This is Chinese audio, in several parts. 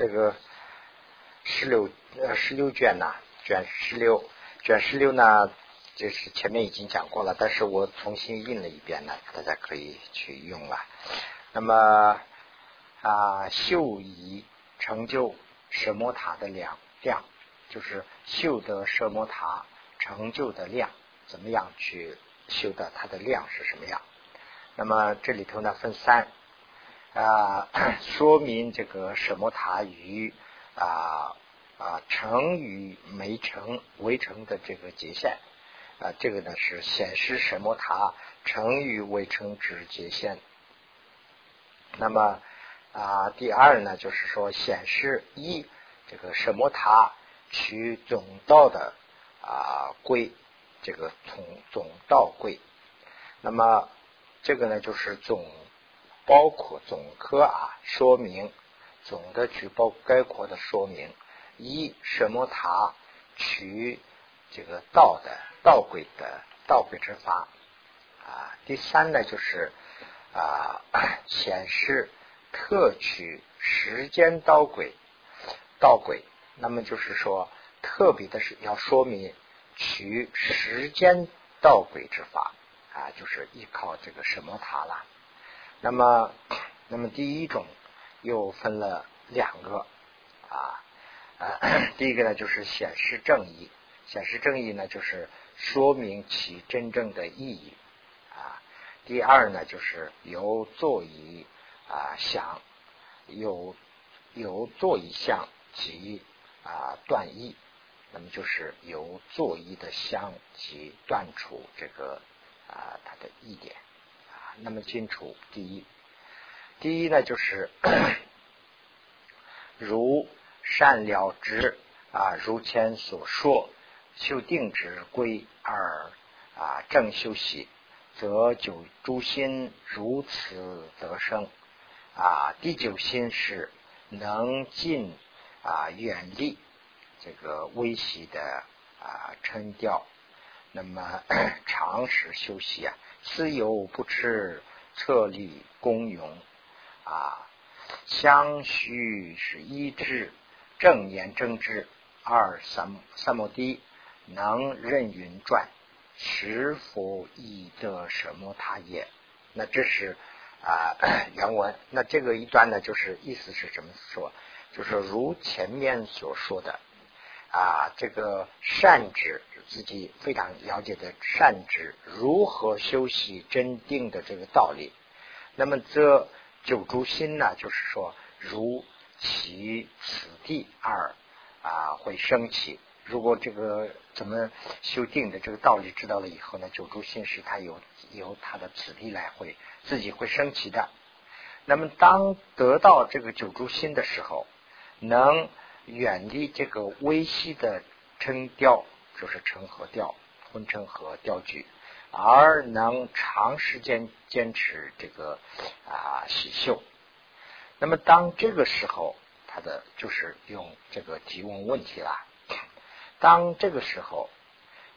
这个十六呃十六卷呐，卷十六卷十六呢，就是前面已经讲过了，但是我重新印了一遍呢，大家可以去用了。那么啊，秀以成就舍摩塔的量量，就是修得舍摩塔成就的量，怎么样去修的它的量是什么样？那么这里头呢分三啊，说明这个什么塔与啊啊成与没成围成的这个界限啊，这个呢是显示什么塔成与围成之界限。那么啊，第二呢，就是说显示一这个什么塔取总道的啊归，这个从总道归。那么这个呢，就是总包括总科啊，说明总的去包概括的说明一什么塔取这个道的道轨的道轨之法啊。第三呢，就是。啊，显示特取时间道轨，道轨。那么就是说，特别的是要说明取时间道轨之法啊，就是依靠这个什么塔了。那么，那么第一种又分了两个啊，第一个呢就是显示正义，显示正义呢就是说明其真正的意义啊。第二呢，就是由座椅啊想，有由座椅相及啊断义，那么就是由座椅的相及断除这个啊它的意点。那么清楚第一，第一呢就是 如善了之啊，如前所说，修定之归而啊正修习。则九诸心如此得生啊！第九心是能尽啊远离这个微细的啊沉掉，那么 常时休息啊，私有不持策力功勇啊，相须是一智正言正知二三三摩地能任云转。是否意得什么他也？那这是啊原文。那这个一段呢，就是意思是怎么说？就是如前面所说的啊，这个善知自己非常了解的善知如何修习真定的这个道理。那么这九诸心呢，就是说如其此地二啊会升起。如果这个怎么修定的这个道理知道了以后呢，九诸心是它有由它的此地来会自己会升起的。那么当得到这个九诸心的时候，能远离这个微细的称调，就是称和调、混称和调举，而能长时间坚持这个啊喜修。那么当这个时候，他的就是用这个提问问题了。当这个时候，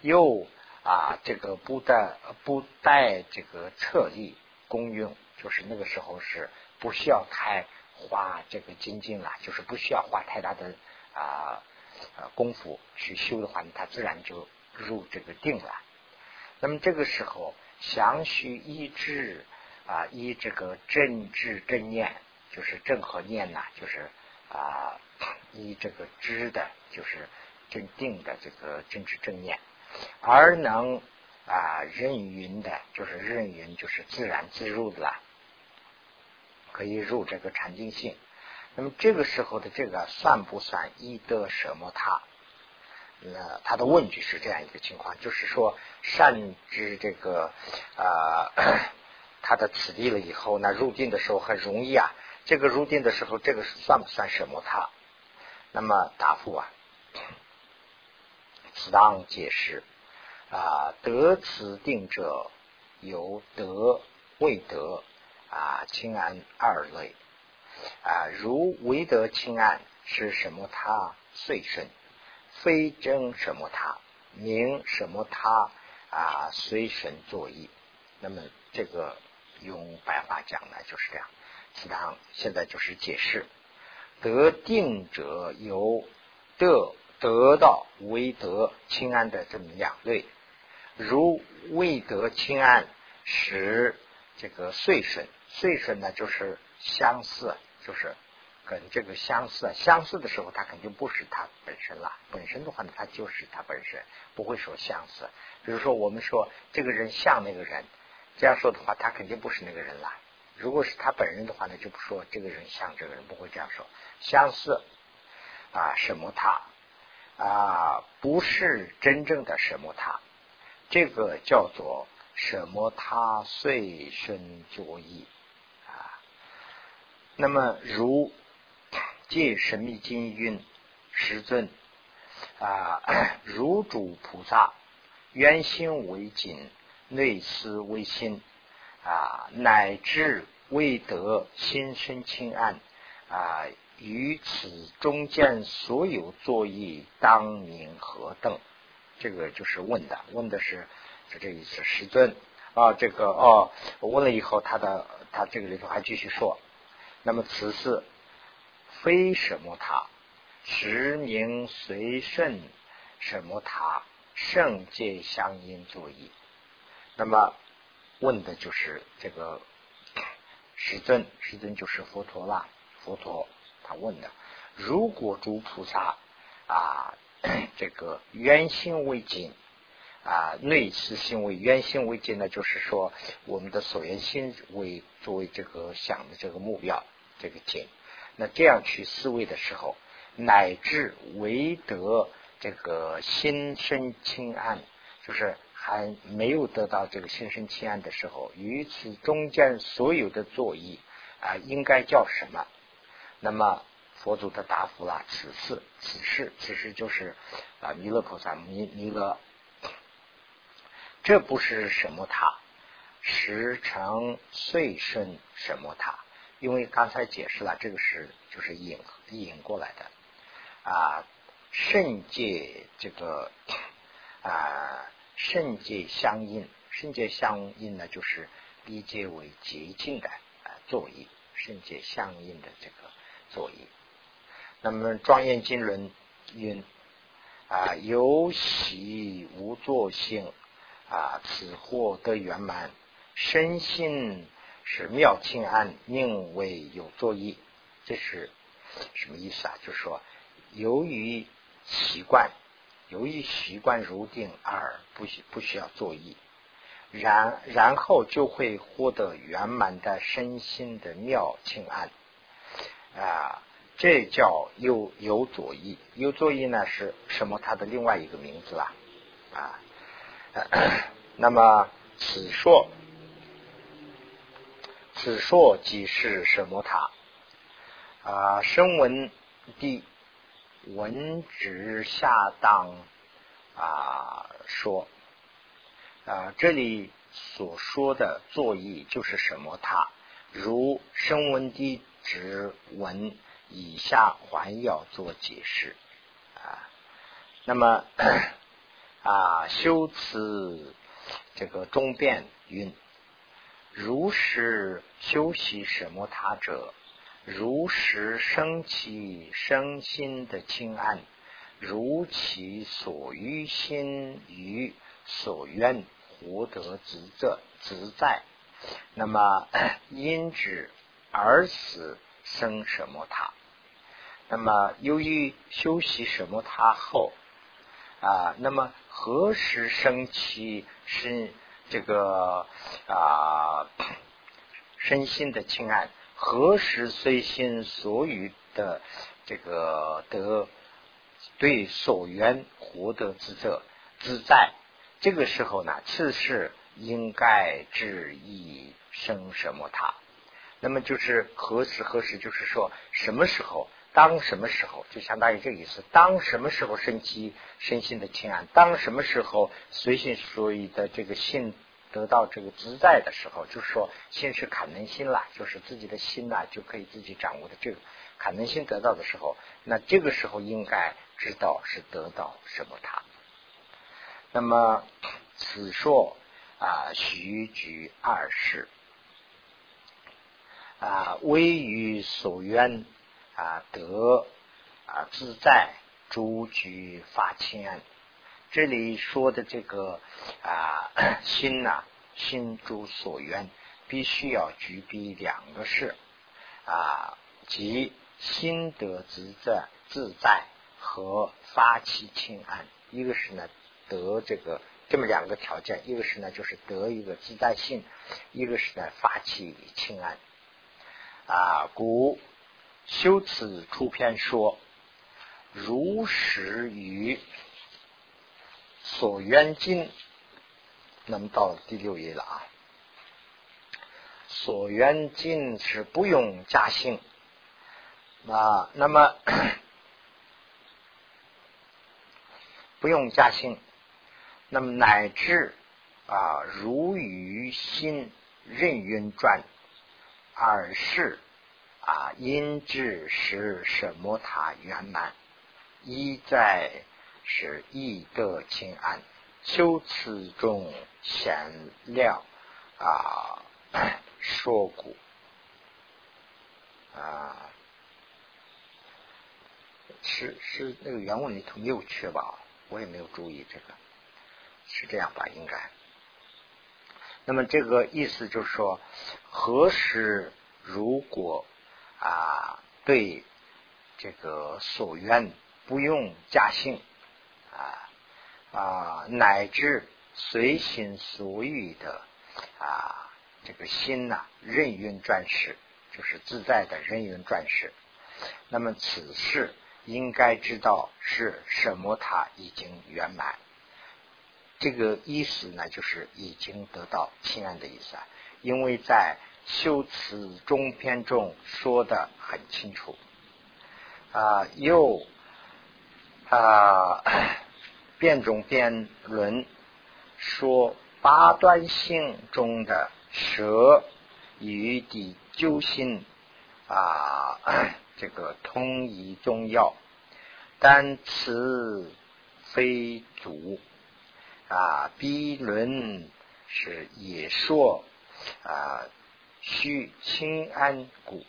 又啊，这个不带不带这个侧力功用，就是那个时候是不需要太花这个精进了，就是不需要花太大的啊功夫去修的话呢，它自然就入这个定了。那么这个时候，详须依智啊，依这个正治正念，就是正和念呐，就是啊，依这个知的，就是。正定的这个正知正念，而能啊任云的，就是任云，就是自然自入的啦，可以入这个禅定性。那么这个时候的这个算不算一得什么他？那他的问句是这样一个情况，就是说善知这个啊他的此地了以后，那入定的时候很容易啊。这个入定的时候，这个算不算什么他？那么答复啊。此当解释啊，得此定者有得未得啊，清安二类啊。如唯得清安是什么？他遂顺，非争什么？他名什么？他啊，随神作意。那么这个用白话讲呢，就是这样。此堂现在就是解释得定者有得得到为得清安的这么两类，如未得清安，使这个岁顺，岁顺呢就是相似，就是跟这个相似，相似的时候，它肯定不是它本身了。本身的话呢，它就是它本身，不会说相似。比如说，我们说这个人像那个人，这样说的话，他肯定不是那个人了。如果是他本人的话呢，就不说这个人像这个人，不会这样说。相似啊，什么他啊，不是真正的什么他，这个叫做什么他遂身作意。那么如借神秘经云师尊啊，如主菩萨原心为紧，内思为心。啊，乃至未得心生清安啊，于此中间所有作意当名何等？这个就是问的，问的是是这意思。师尊啊，这个哦，我问了以后，他的他这个里头还继续说，那么此事非什么他，实名随顺什么他，圣界相应作意，那么。问的就是这个师尊，师尊就是佛陀啦。佛陀他问的，如果诸菩萨啊，这个圆心为净啊，内思心为圆心为净呢，就是说我们的所缘心为作为这个想的这个目标，这个净。那这样去思维的时候，乃至唯得这个心生清安，就是。还没有得到这个心生清安的时候，于此中间所有的作意啊，应该叫什么？那么佛祖的答复了：此事，此事，此事就是啊，弥勒菩萨弥弥勒，这不是什么塔，时成岁生什么塔？因为刚才解释了，这个是就是引引过来的啊，圣界这个啊。圣界相应，圣界相应呢，就是理解为洁净的啊作意，圣界相应的这个作意。那么庄严经论云啊，有喜无作性啊，此获得圆满，身心是妙清安，宁为有作意。这是什么意思啊？就是说，由于习惯。由于习惯如定而不需不需要作意，然然后就会获得圆满的身心的妙清安啊，这叫有有作意。有作意呢是什么？它的另外一个名字啊啊。那么此说此说即是什么？塔啊，声闻地。闻直下当啊说啊，这里所说的作意就是什么？他如声闻地直闻以下还要做解释啊。那么 啊，修辞这个中变云：如是修习什么他者？如实生其生心的清安，如其所欲心于所愿获得自在自在。那么 因之而死生什么他？那么由于修习什么他后啊，那么何时生其身这个啊身心的清安？何时随心所欲的这个得对所缘获得自在自在？这个时候呢，次世应该知意生什么他？那么就是何时何时？就是说什么时候？当什么时候？就相当于这个意思。当什么时候升起身心的清安？当什么时候随心所欲的这个心？得到这个自在的时候，就是说心是坎能心了，就是自己的心呐就可以自己掌握的这个坎能心得到的时候，那这个时候应该知道是得到什么他。那么此说啊，徐举二世啊，微于所愿啊得啊自在诸居法清安。这里说的这个啊 心呐，心诸所愿，必须要具备两个事啊，即心得自在自在和发起清安。一个是呢得这个这么两个条件，一个是呢就是得一个自在性，一个是呢发起清安啊。故修此出篇说，如实于。所缘境，那么到第六页了啊。所缘境是不用加姓啊，那么 不用加姓，那么乃至啊如于心任运转，而是啊因之是什么塔圆满，一在。是易得清安，修辞中显料啊，说古啊，是是那个原文里头没有缺吧？我也没有注意这个，是这样吧？应该。那么这个意思就是说，何时如果啊对这个所愿不用加性。啊啊，乃至随心所欲的啊，这个心呐，任运转世，就是自在的任运转世。那么此事应该知道是什么？他已经圆满。这个意思呢，就是已经得到亲安的意思啊。因为在修辞中篇中说的很清楚啊，又啊。变中辩论说八端性中的蛇与地究心啊，这个通一中药，但此非足啊。B 论是也说啊，须清安谷。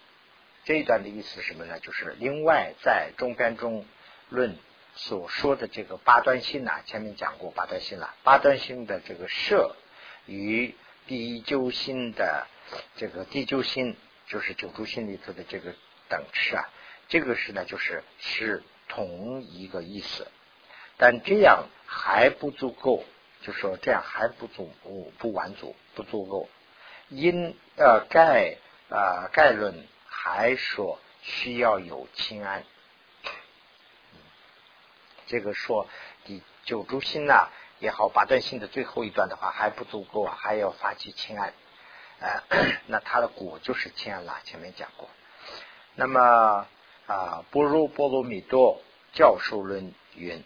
这一段的意思是什么呢？就是另外在中边中论。所说的这个八端心呐，前面讲过八端心了。八端心的这个摄与第九心的这个第九心，就是九住心里头的这个等持啊，这个是呢，就是是同一个意思。但这样还不足够，就说这样还不足不不完足不足够。因呃概呃概论还说需要有清安。这个说第九住心呐也好，八段心的最后一段的话还不足够啊，还要发起清安，呃，那它的果就是清安了。前面讲过。那么啊，般若波罗蜜多教授论云：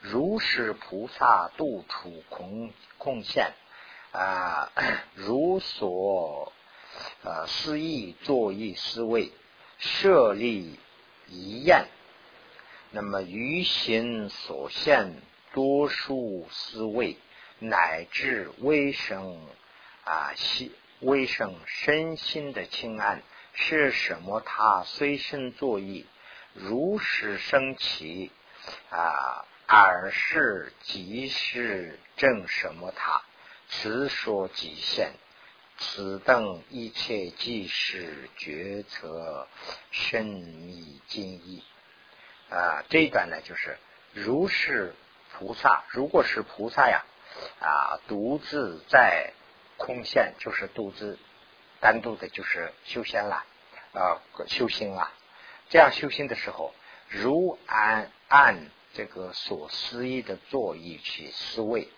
如是菩萨度处空空现啊，如所呃思意作意思维设立一验。那么于心所现，多数思维，乃至微生啊心微生身心的清安，是什么？他随身作意，如实升起啊，而是即是正什么？他此说极限，此等一切即是决策深密精义。啊，这一段呢，就是如是菩萨，如果是菩萨呀，啊，独自在空现，就是独自单独的，就是修仙了，啊，修心了。这样修心的时候，如按按这个所思意的作意去思维，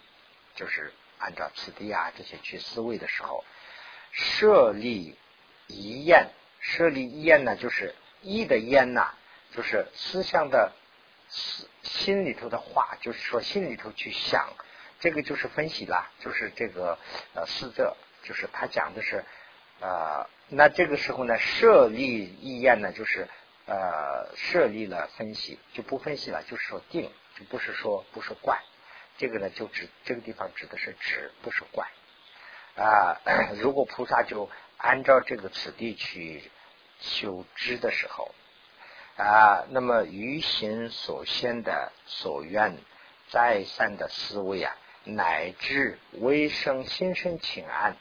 就是按照此地啊这些去思维的时候，设立一念，设立一念呢，就是一的念呐。就是思想的思心里头的话，就是说心里头去想，这个就是分析了，就是这个呃四则，就是他讲的是呃，那这个时候呢，设立一验呢，就是呃设立了分析，就不分析了，就是说定，就不是说不是怪，这个呢就指这个地方指的是指，不是观啊。如果菩萨就按照这个此地去修知的时候。啊，那么于心所现的所愿，再三的思维啊，乃至微生心生情安，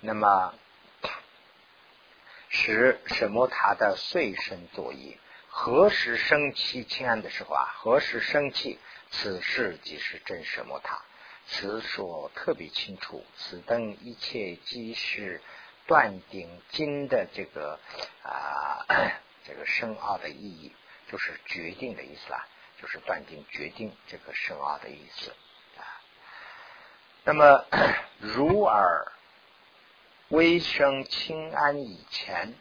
那么 使什么他的随身作业？何时生气请安的时候啊？何时生气？此事即是真什么他？此说特别清楚。此等一切即是断定经的这个啊。这个深奥的意义就是决定的意思啦，就是断定决定这个深奥的意思啊。那么如尔微生清安以前，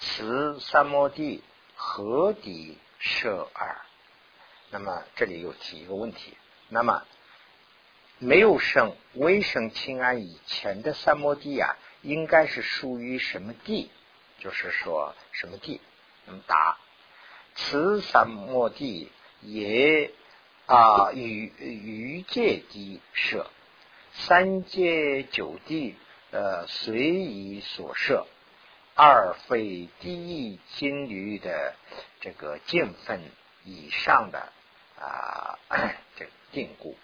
此三摩地何底设耳？那么这里又提一个问题：那么没有生微生清安以前的三摩地啊，应该是属于什么地？就是说什么地？那么答：此三摩地也啊，与于界地设，三界九地呃随意所设，二非第一金律的这个见分以上的啊这定故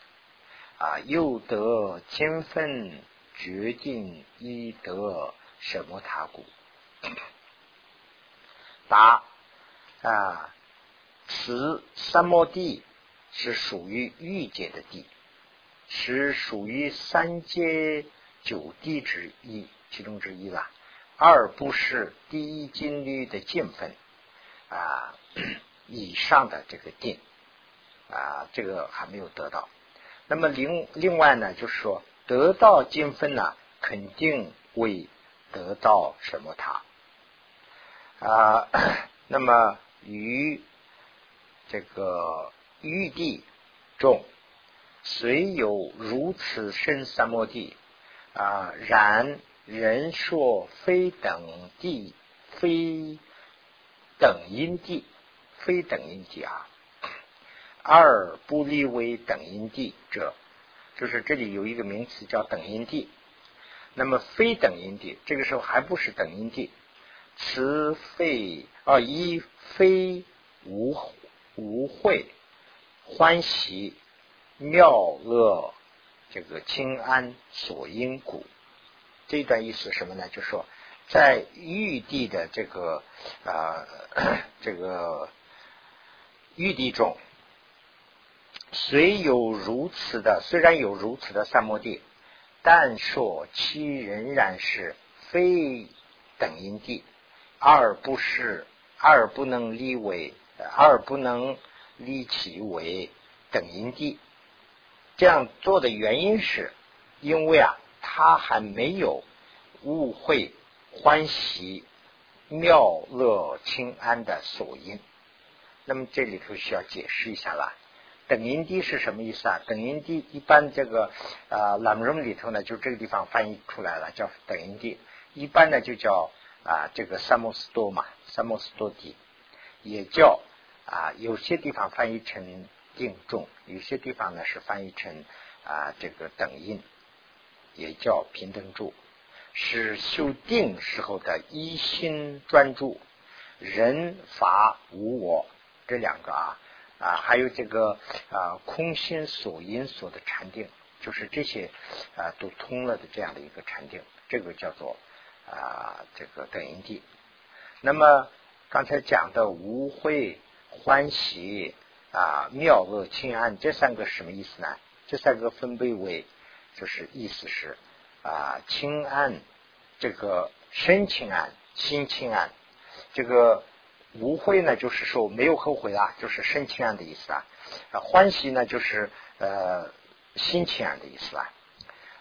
啊，又得千分决定一得什么他故。答啊，此三摩地是属于欲界的地，是属于三界九地之一其中之一了。二不是第一金律的见分啊 以上的这个定啊，这个还没有得到。那么另另外呢，就是说得到金分呢，肯定会得到什么他。啊，那么于这个玉帝众，虽有如此深三摩地啊，然人说非等地，非等因地，非等因地啊，二不立为等因地者，就是这里有一个名词叫等因地。那么非等因地，这个时候还不是等因地。此非啊，一非无无会欢喜妙乐这个清安所因故。这段意思什么呢？就说在玉帝的这个啊 这个玉帝中，虽有如此的，虽然有如此的三摩地，但说其仍然是非等因地。二不是，二不能立为，二不能立其为等因地。这样做的原因是，因为啊，他还没有误会欢喜妙乐清安的所因。那么这里头需要解释一下了。等音低是什么意思啊？等音低一般这个啊，朗文里头呢，就这个地方翻译出来了，叫等音低。一般呢，就叫。啊，这个三摩斯多嘛，三摩斯多低也叫啊，有些地方翻译成定重，有些地方呢是翻译成啊这个等音，也叫平等住，是修定时候的一心专注，人法无我这两个啊啊，还有这个啊空心所因所的禅定，就是这些啊都通了的这样的一个禅定，这个叫做。啊，这个等因地。那么刚才讲的无慧、欢喜啊、妙恶、清安这三个什么意思呢？这三个分别为，就是意思是啊，清安这个身清安、心清安。这个无悔呢，就是说没有后悔啊，就是身清安的意思啊。欢喜呢，就是呃心清安的意思啊。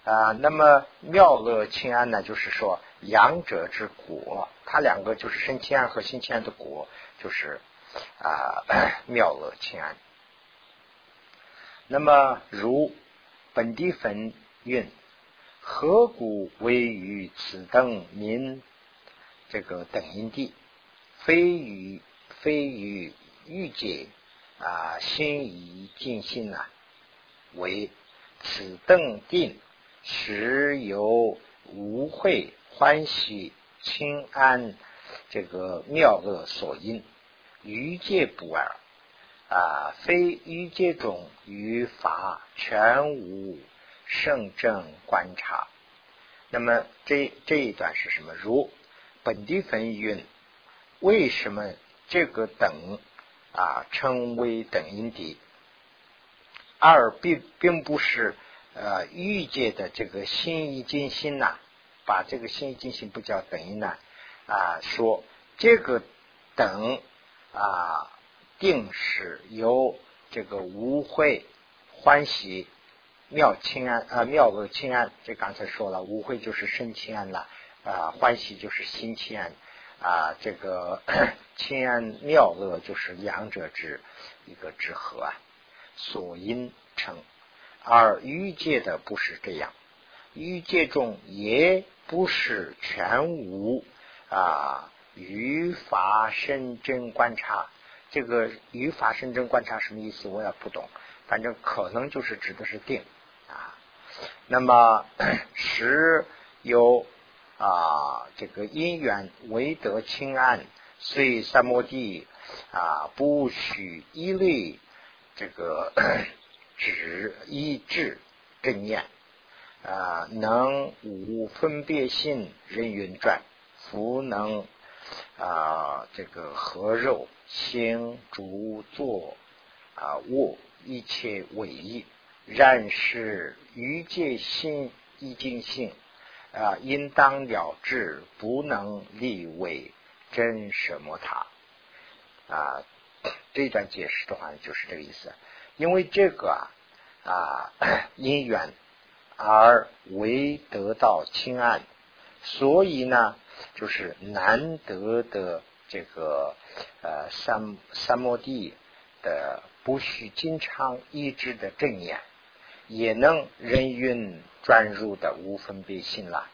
啊，那么妙乐清安呢，就是说。阳者之果，它两个就是生清安和心清安的果，就是啊 妙乐清安。那么如本地分运，何故为于此等民这个等因地，非于非于欲界啊心以尽心呐，为此等定实有无会。欢喜清安，这个妙恶所因，欲界不二啊，非欲界中于法全无圣正观察。那么这这一段是什么？如本地分云，为什么这个等啊称为等因地？二并并不是呃欲界的这个心意尽心呐，把这个心意尽心不叫等因呢啊，说这个等啊定是由这个无会欢喜妙清安啊妙恶清安，这刚才说了，无会就是身清安了啊，欢喜就是心清安啊，这个 清安妙乐就是两者之一个之和啊。所因成，而欲界的不是这样，欲界中也不是全无啊。语法深真观察，这个语法深真观察什么意思？我也不懂，反正可能就是指的是定啊。那么 十有啊，这个因缘唯得清安，虽三摩地啊，不许依类。这个 指一智正念啊，能无分别心人云转，福能啊这个合肉行主坐啊卧一切为意，然是于界心一经性啊，应当了知，不能立为真什么他啊。这段解释的话，就是这个意思。因为这个啊啊因缘而为得到清安，所以呢，就是难得的这个呃三三摩地的不需经常医治的正念，也能人云专入的无分别心了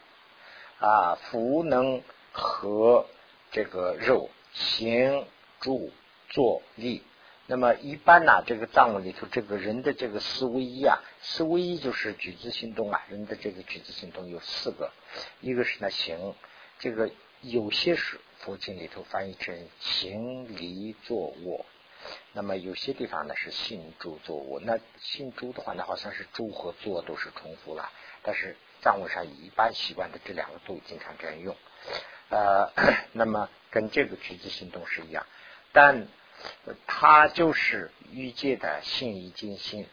啊，福能和这个肉行住。坐立，那么一般呢，这个藏文里头，这个人的这个思维一啊，思维一就是举止行动啊，人的这个举止行动有四个，一个是呢行，这个有些是佛经里头翻译成行、离、坐、卧，那么有些地方呢是行、住、坐、卧，那行、住的话呢，好像是住和坐都是重复了，但是藏文上一般习惯的这两个都经常这样用，呃，那么跟这个举止行动是一样，但。他就是欲界的信义尽心，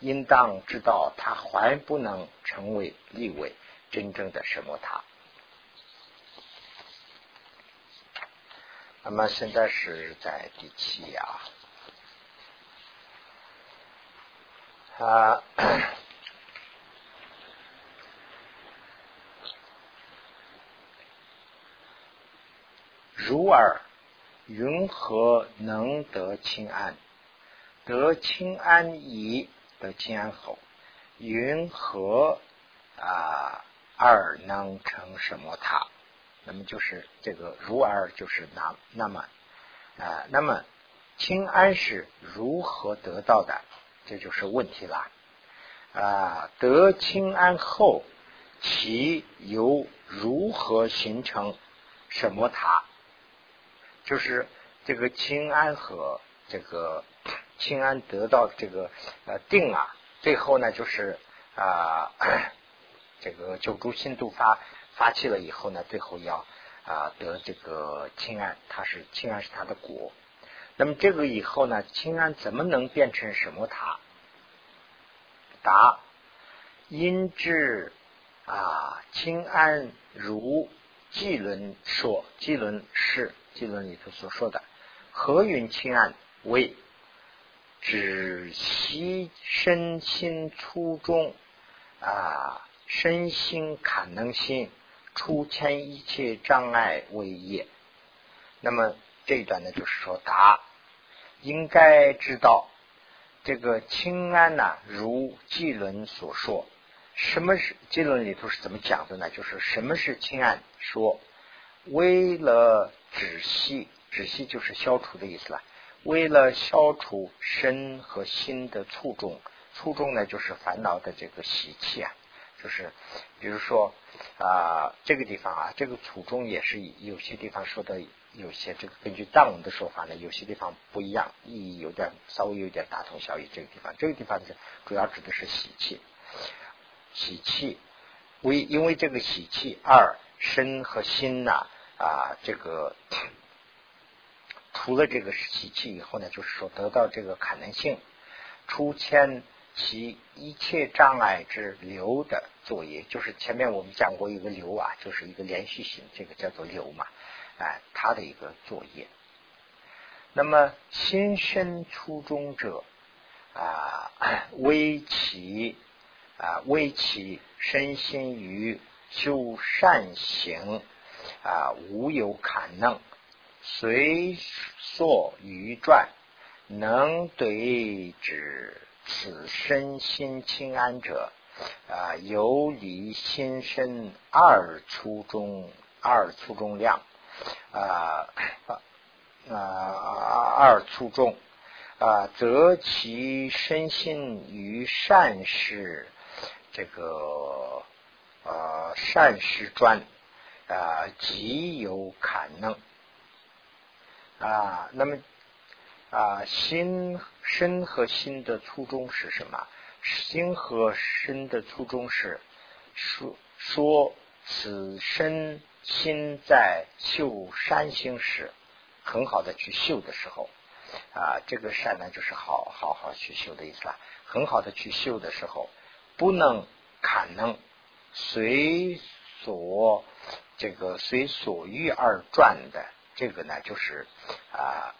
应当知道他还不能成为立位真正的什么他。那么现在是在第七啊，啊，如尔。云何能得清安？得清安已，得清安后，云何啊？二能成什么塔？那么就是这个如而就是那那么啊？那么清安是如何得到的？这就是问题了啊！得清安后，其由如何形成什么塔？就是这个清安和这个 清安得到这个呃定啊，最后呢就是啊 这个九珠心度发发起了以后呢，最后要啊得这个清安，它是清安是它的果。那么这个以后呢，清安怎么能变成什么塔？答：因之啊清安如纪轮说，纪轮是。经论里头所说的何云清安为指息身心初中啊身心坎能心出千一切障碍为业。那么这一段呢，就是说答应该知道这个清安呢，如纪伦所说，什么是纪伦里头是怎么讲的呢？就是什么是清安？说为了止息，止息就是消除的意思了。为了消除身和心的粗重，粗重呢就是烦恼的这个习气啊，就是比如说啊这个地方啊，这个土中也是有些地方说的有些这个根据藏文的说法呢，有些地方不一样，意义有点稍微有点大同小异。这个地方，这个地方是主要指的是喜气，喜气为因为这个喜气二身和心呐啊这个。除了这个喜气以后呢，就是说得到这个可能性，出千其一切障碍之流的作业，就是前面我们讲过一个流啊，就是一个连续性，这个叫做流嘛，哎，它的一个作业。那么心身初中者啊，微其啊微其身心于修善行啊，无有可能。随所于转，能对之此身心清安者，啊，游离心身二粗中二粗中量，啊啊二粗中啊，则其身心于善事这个啊善事专啊，极有可能。啊，那么啊，心身和心的初衷是什么？心和身的初衷是说说此身心在修善行时，很好的去修的时候啊，这个善呢，就是好好好去修的意思了。很好的去修的时候，不能砍能随所这个随所欲而转的。这个呢，就是啊，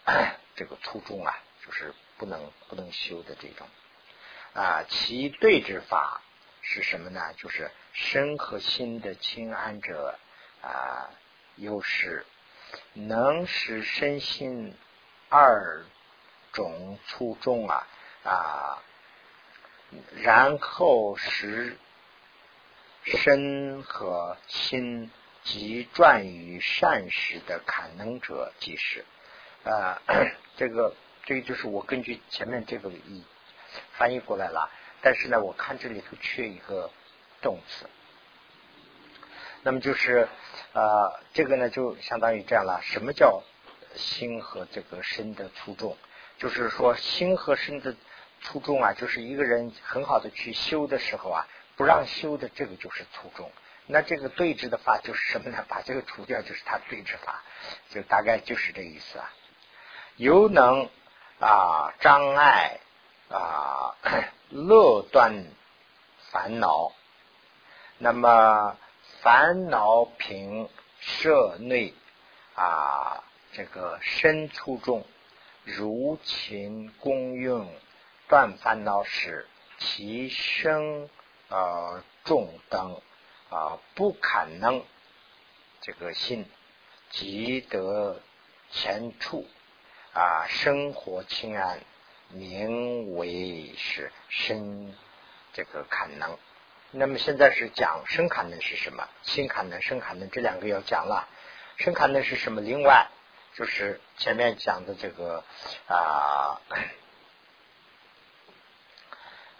这个初衷啊，就是不能不能修的这种啊。其对之法是什么呢？就是身和心的清安者啊，又是能使身心二种初衷啊啊，然后使身和心。即转于善事的可能者即是啊，这个这个就是我根据前面这个译翻译过来了，但是呢，我看这里头缺一个动词，那么就是啊，这个呢就相当于这样了。什么叫心和这个身的粗重？就是说心和身的粗重啊，就是一个人很好的去修的时候啊，不让修的这个就是粗重。那这个对峙的法就是什么呢？把这个除掉，就是它对峙法，就大概就是这意思啊。犹能啊障碍啊 乐断烦恼，那么烦恼平舍内啊这个身粗重，如勤功用断烦恼时，其生呃重等。啊，不可能这个心即得前处啊，生活清安，名为是生这个坎能。那么现在是讲生坎能是什么？心坎能、生坎能这两个要讲了。生坎能是什么？另外就是前面讲的这个啊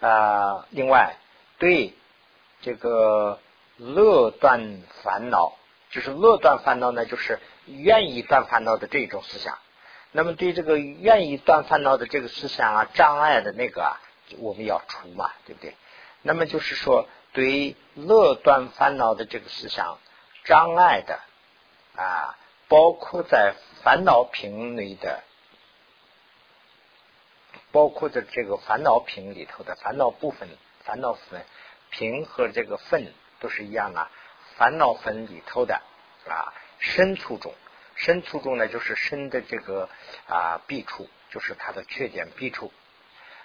啊，另外对这个。乐断烦恼，就是乐断烦恼呢，就是愿意断烦恼的这种思想。那么对这个愿意断烦恼的这个思想啊，障碍的那个啊，我们要除嘛，对不对？那么就是说，对乐断烦恼的这个思想障碍的啊，包括在烦恼瓶里的，包括在这个烦恼瓶里头的烦恼部分、烦恼分瓶和这个分。都是一样啊，烦恼分里头的啊，深处中，身粗重呢，就是身的这个啊弊处，就是它的缺点弊处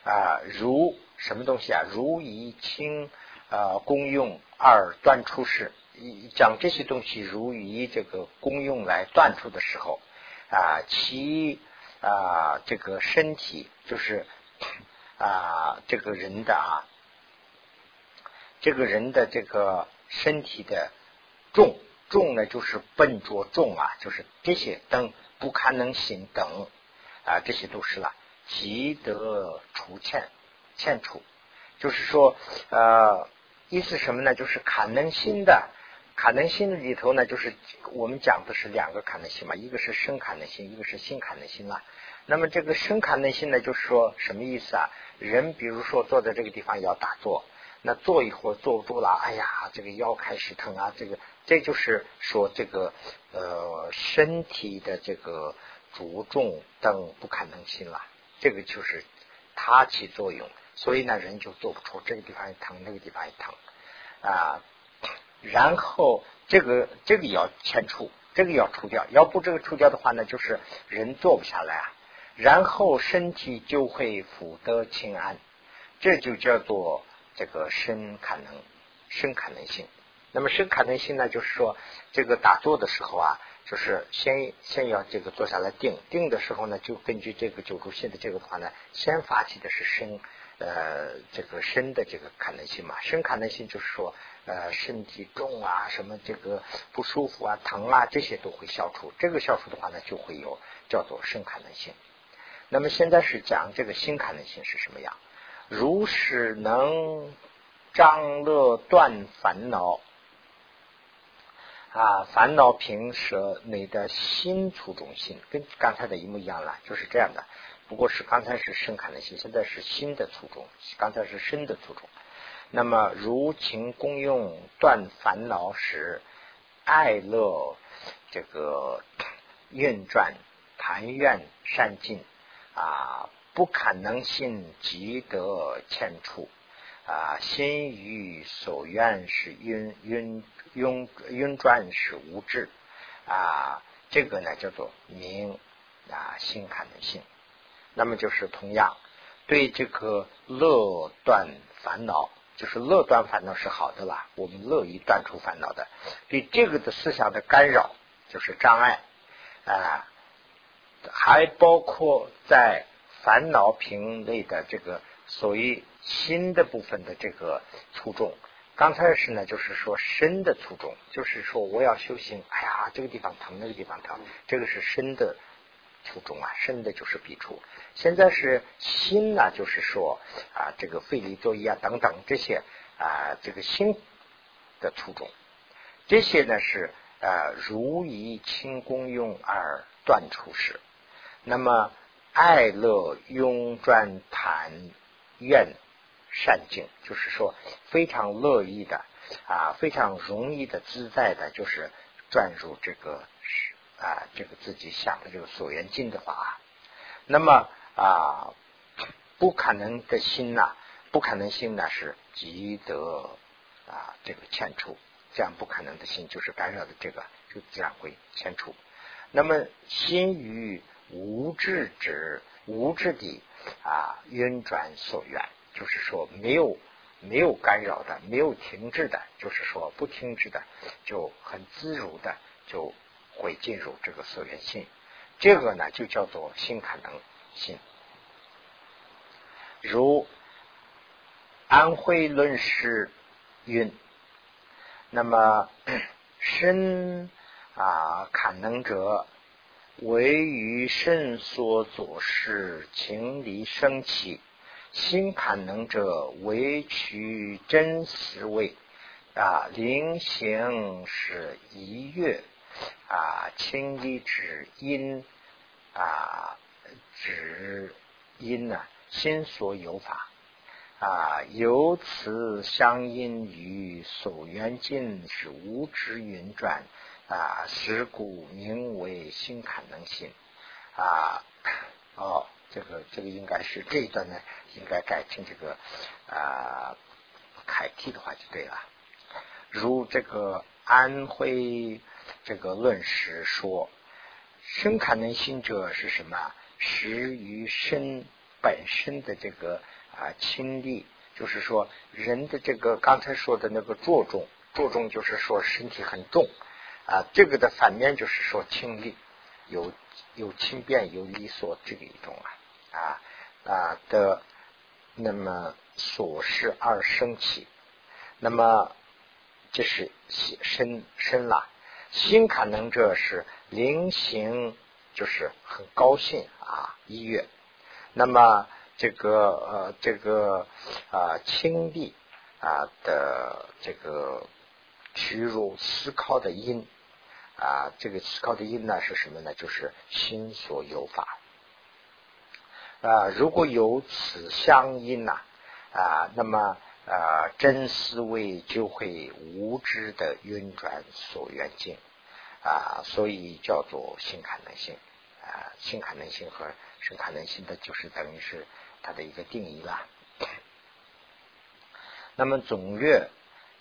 啊，如什么东西啊？如以轻啊功用二断出世，讲这些东西如以这个功用来断出的时候啊，其啊这个身体就是啊这个人的啊。这个人的这个身体的重重呢，就是笨拙重啊，就是这些等不堪能行等啊，这些都是了，即得除欠欠除，就是说呃意思什么呢？就是可能心的，可能心里头呢，就是我们讲的是两个可能心嘛，一个是生可能心，一个是心可能心了。那么这个生可能心呢，就是说什么意思啊？人比如说坐在这个地方要打坐，那坐一会儿坐不住了，哎呀，这个腰开始疼啊，这个这就是说这个呃身体的这个着重等不可能性了，这个就是它起作用。所以呢，人就坐不出这个地方一疼，那个地方一疼啊。然后这个这个要切除，这个要除掉。要不这个除掉的话呢，就是人坐不下来啊。然后身体就会福得清安，这就叫做这个生可能生可能性。那么生可能性呢，就是说这个打坐的时候啊，就是先先要这个坐下来定定的时候呢，就根据这个九柱心的这个的话呢，先发起的是生。呃，这个生的这个可能性嘛，生可能性就是说，呃，身体重啊，什么这个不舒服啊、疼啊，这些都会消除。这个消除的话呢，就会有叫做生可能性。那么现在是讲这个新可能性是什么样？如是能张乐断烦恼啊，烦恼平舍你的心处中心，跟刚才的一模一样了，就是这样的。不过是刚才是生看的心，现在是心的初衷。刚才是身的初衷。那么如情功用断烦恼时，爱乐这个运转谈愿善尽啊，不可能性即得欠处啊，心于所愿是晕晕晕晕转是无智啊，这个呢叫做明啊心可能性。那么就是同样，对这个乐断烦恼，就是乐断烦恼是好的啦，我们乐于断除烦恼的。对这个的思想的干扰，就是障碍啊，还包括在烦恼品类的这个所谓心的部分的这个粗重。刚才是呢，就是说身的粗重，就是说我要修行，哎呀，这个地方疼，那个地方疼，这个是身的。初衷啊，身的就是笔触。现在是心呢，就是说啊，这个费力作业啊等等这些啊，这个心的初衷，这些呢是呃如以清功用而断除时。那么爱乐拥专谈愿善境，就是说非常乐意的啊，非常容易的自在的，就是转入这个。啊，这个自己想的这个所缘境的话啊，那么啊，不可能的心呐，不可能心呢是积得啊这个欠出，这样不可能的心就是干扰的这个，就自然会欠出。那么心于无智之无智的啊运转所缘，就是说没有没有干扰的，没有停滞的，就是说不停滞的，就很自如的就。会进入这个所缘性，这个呢就叫做心可能性。如安徽论师云：那么 身啊可能者，为于甚所做事情理生起；心可能者，为取真实位啊灵行是一月。啊，清理指因啊，指因呢，心所有法啊，由此相应于所缘境是无知运转啊，是故名为心坎能心啊。哦，这个这个应该是这一段呢，应该改成这个啊，楷体的话就对了。如这个安徽。这个论师说，生坎能心者是什么？始于身本身的这个啊轻力，就是说人的这个刚才说的那个着重，着重就是说身体很重啊，这个的反面就是说轻力，有有轻便有利索这个一种啊啊啊的，那么所事而生起，那么这是深深了。心可能者是灵行，就是很高兴啊，一悦。那么这个呃，这个啊，清利啊的这个屈辱思考的因啊，这个思考的因呢是什么呢？就是心所有法啊。如果有此相因呐啊，那么啊真思维就会无知的运转所缘境啊，所以叫做心可能性啊，心可能性和生可能性的，就是等于是它的一个定义了。那么总略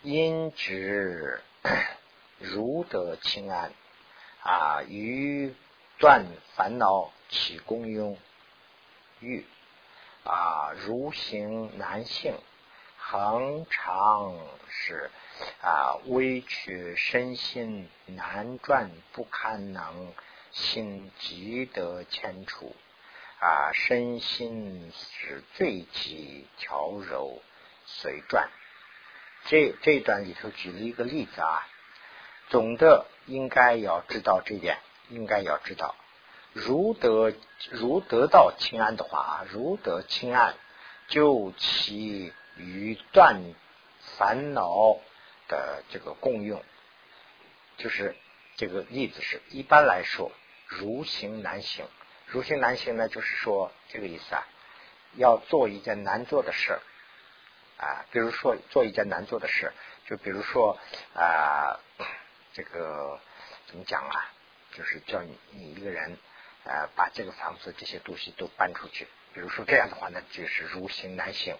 因之如得清安啊，于断烦恼起功用欲啊，如行难性，恒常是啊，微屈身心难转不堪能，心即得牵除啊，身心是最极调柔。随转，这这段里头举了一个例子啊。总的应该要知道这点，应该要知道，如得如得到清安的话，如得清安，就其与断烦恼的这个共用，就是这个例子是一般来说，如行难行，如行难行呢，就是说这个意思啊，要做一件难做的事。啊，比如说做一件难做的事，就比如说啊，这个怎么讲啊？就是叫你你一个人啊，把这个房子这些东西都搬出去。比如说这样的话呢，就是如行难行。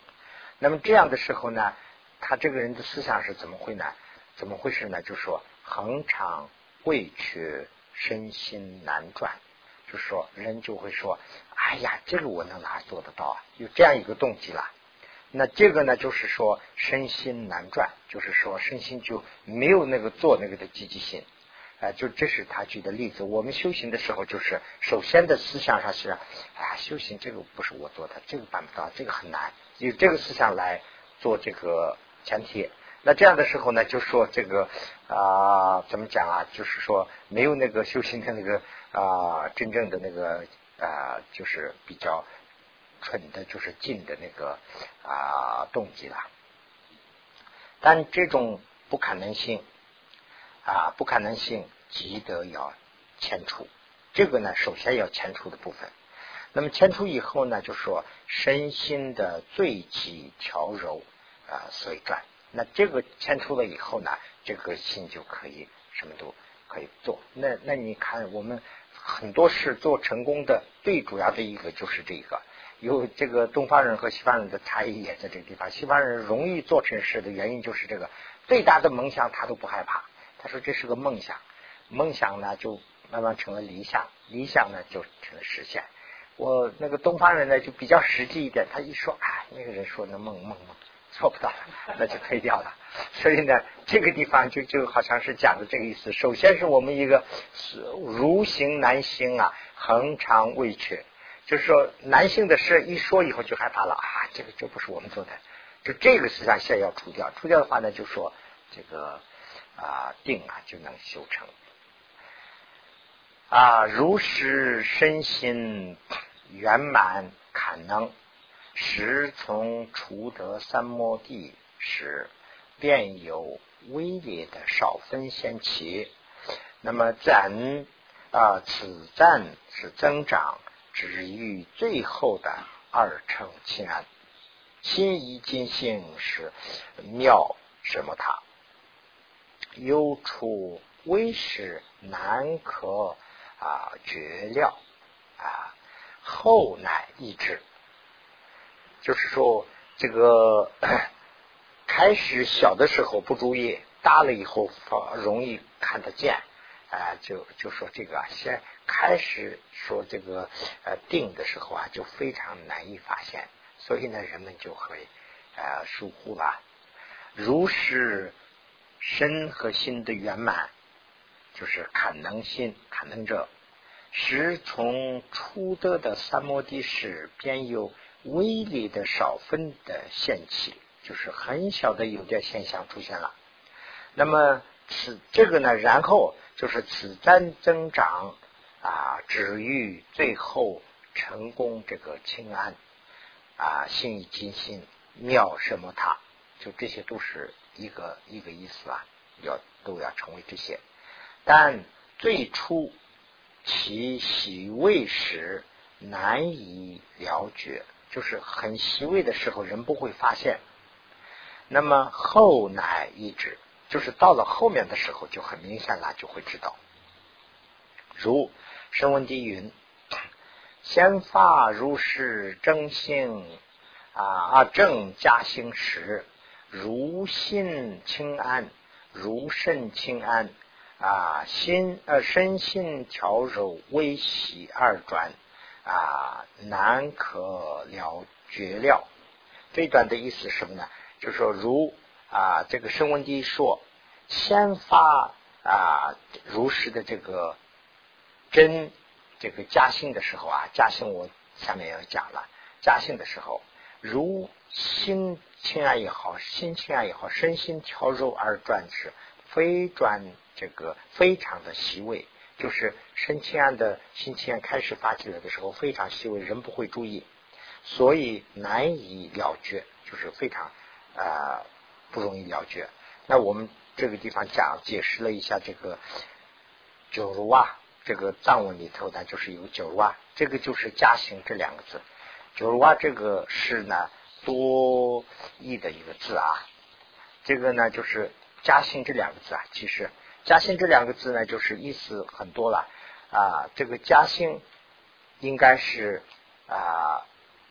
那么这样的时候呢，他这个人的思想是怎么会呢？怎么回事呢？就说恒常未缺，身心难转。就说人就会说，哎呀，这个我能哪做得到啊？有这样一个动机了。那这个呢，就是说身心难转，就是说身心就没有那个做那个的积极性，啊，就这是他举的例子。我们修行的时候，就是首先的思想上是，啊，修行这个不是我做的，这个办不到，这个很难，以这个思想来做这个前提。那这样的时候呢，就说这个啊，怎么讲啊？就是说没有那个修行的那个啊，真正的那个啊，就是比较。蠢的就是静的那个啊动机了，但这种不可能性啊不可能性，即得要迁出。这个呢，首先要迁出的部分。那么迁出以后呢，就说身心的最极调柔啊所以转。那这个迁出了以后呢，这个心就可以什么都可以做。那那你看，我们很多事做成功的最主要的一个就是这个。有这个东方人和西方人的差异也在这个地方。西方人容易做成事的原因就是这个，最大的梦想他都不害怕。他说这是个梦想，梦想呢就慢慢成了理想，理想呢就成了实现。我那个东方人呢就比较实际一点，他一说啊，那个人说那梦梦梦做不到，那就推掉了。所以呢，这个地方就就好像是讲的这个意思。首先是我们一个如行难行啊，恒常未缺。就是说，男性的事一说以后就害怕了啊！这个这不是我们做的，就这个思想先要除掉。除掉的话呢，就说这个啊定啊就能修成啊，如是身心圆满堪能，时从除得三摩地时，便有微劣的少分先起。那么暂啊，此战是增长。至于最后的二乘清安，心一尽性是妙什么他，忧处微时难可啊绝料啊，后乃易知。就是说，这个 开始小的时候不注意，大了以后容易看得见。啊，就就说这个先开始说这个呃定的时候啊，就非常难以发现，所以呢，人们就会呃疏忽了。如是身和心的圆满，就是坎能心坎能者，时从初得的三摩地时，便有微粒的少分的现起，就是很小的有点现象出现了。那么此这个呢，然后。就是此瞻增长啊，止于最后成功这个清安啊，心以尽心妙什么他，就这些都是一个一个意思啊，要都要成为这些。但最初其细微时难以了觉，就是很细微的时候人不会发现。那么后乃一直，就是到了后面的时候就很明显了，就会知道。如声闻地云：先发如是正性啊，正加兴时，如心清安，如肾清安啊，心呃身心调柔，微喜二转啊，难可了绝了。这段的意思是什么呢？就是说，如啊，这个声闻地说，先发啊如实的这个。真这个加兴的时候啊，加兴我下面要讲了。加兴的时候，如心清安也好，心清安也好，身心调柔而转之，非转这个非常的细微，就是身清安的心清安开始发起来的时候，非常细微，人不会注意，所以难以了决，就是非常啊不容易了决。那我们这个地方讲解释了一下这个九如啊。这个藏文里头呢，就是有九哇，这个就是加行这两个字。九哇这个是呢多义的一个字啊。这个呢就是加行这两个字啊，其实加行这两个字呢，就是意思很多了啊。这个加行应该是啊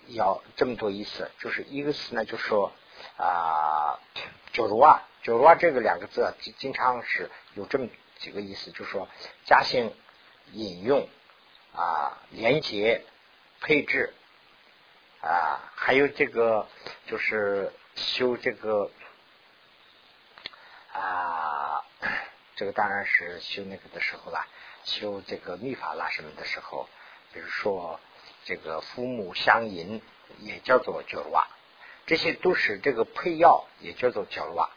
要这么多意思，就是一个词呢，就说啊九如啊九如啊这个两个字经经常是有这么几个意思，就是说加行。引用啊，连接配置啊，还有这个就是修这个啊，这个当然是修那个的时候了，修这个秘法啦什么的时候，比如说这个父母相迎也叫做角瓦，这些都是这个配药也叫做角瓦，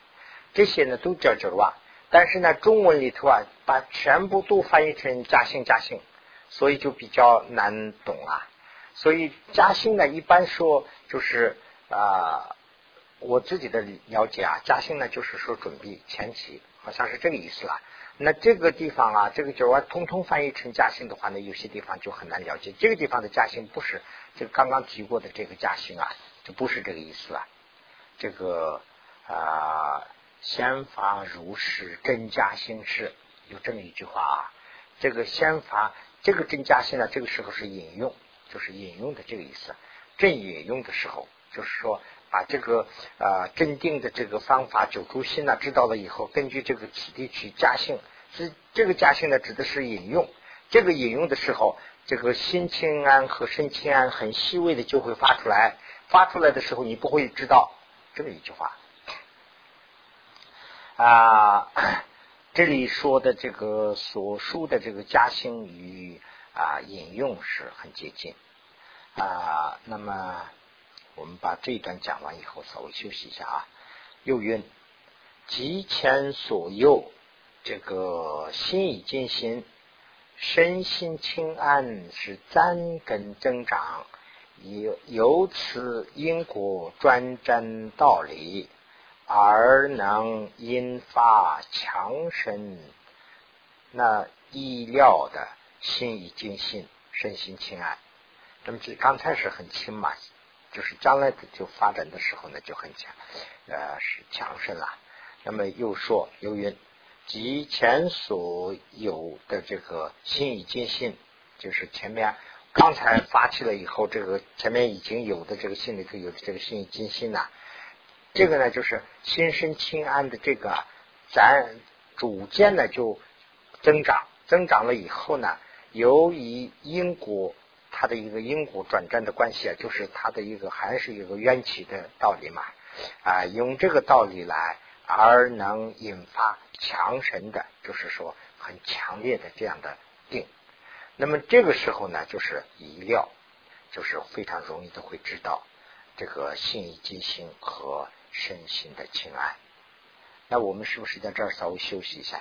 这些呢都叫角瓦。但是呢，中文里头啊，把全部都翻译成加兴加兴，所以就比较难懂啊。所以加兴呢，一般说就是啊，我自己的了解啊，加兴呢就是说准备前期，好像是这个意思啦。那这个地方啊，这个就我通通翻译成加兴的话呢，有些地方就很难了解。这个地方的加兴不是这个刚刚提过的这个加兴啊，不是这个意思啊。这个啊。先发如是真假心事，有这么一句话啊。这个先发，这个真假心呢，这个时候是引用，就是引用的这个意思。正引用的时候，就是说把这个啊镇定的这个方法九诸心呢知道了以后，根据这个起地取假性，是这个假性呢指的是引用。这个引用的时候，这个心清安和身清安很细微的就会发出来，发出来的时候你不会知道这么一句话。啊，这里说的这个所述的这个嘉兴与啊引用是很接近啊。那么我们把这一段讲完以后，稍微休息一下啊。又云：极前所诱，这个心已尽心，身心清安，是三根增长，由由此因果专真道理。而能引发强身，那意料的心已尽心，身心清安。那么这刚才是很轻嘛，就是将来的就发展的时候呢就很强，呃是强身了。那么又说由于即前所有的这个心已尽心，就是前面刚才发起了以后，这个前面已经有的这个心里头有的这个心已尽心呐。这个呢，就是心身清安的这个，咱逐渐呢就增长，增长了以后呢，由于因果它的一个因果转战的关系啊，就是它的一个还是一个缘起的道理嘛啊，用这个道理来而能引发强神的，就是说很强烈的这样的定。那么这个时候呢，就是一料，就是非常容易的会知道这个性意即心和。身心的清安，那我们是不是在这儿稍微休息一下？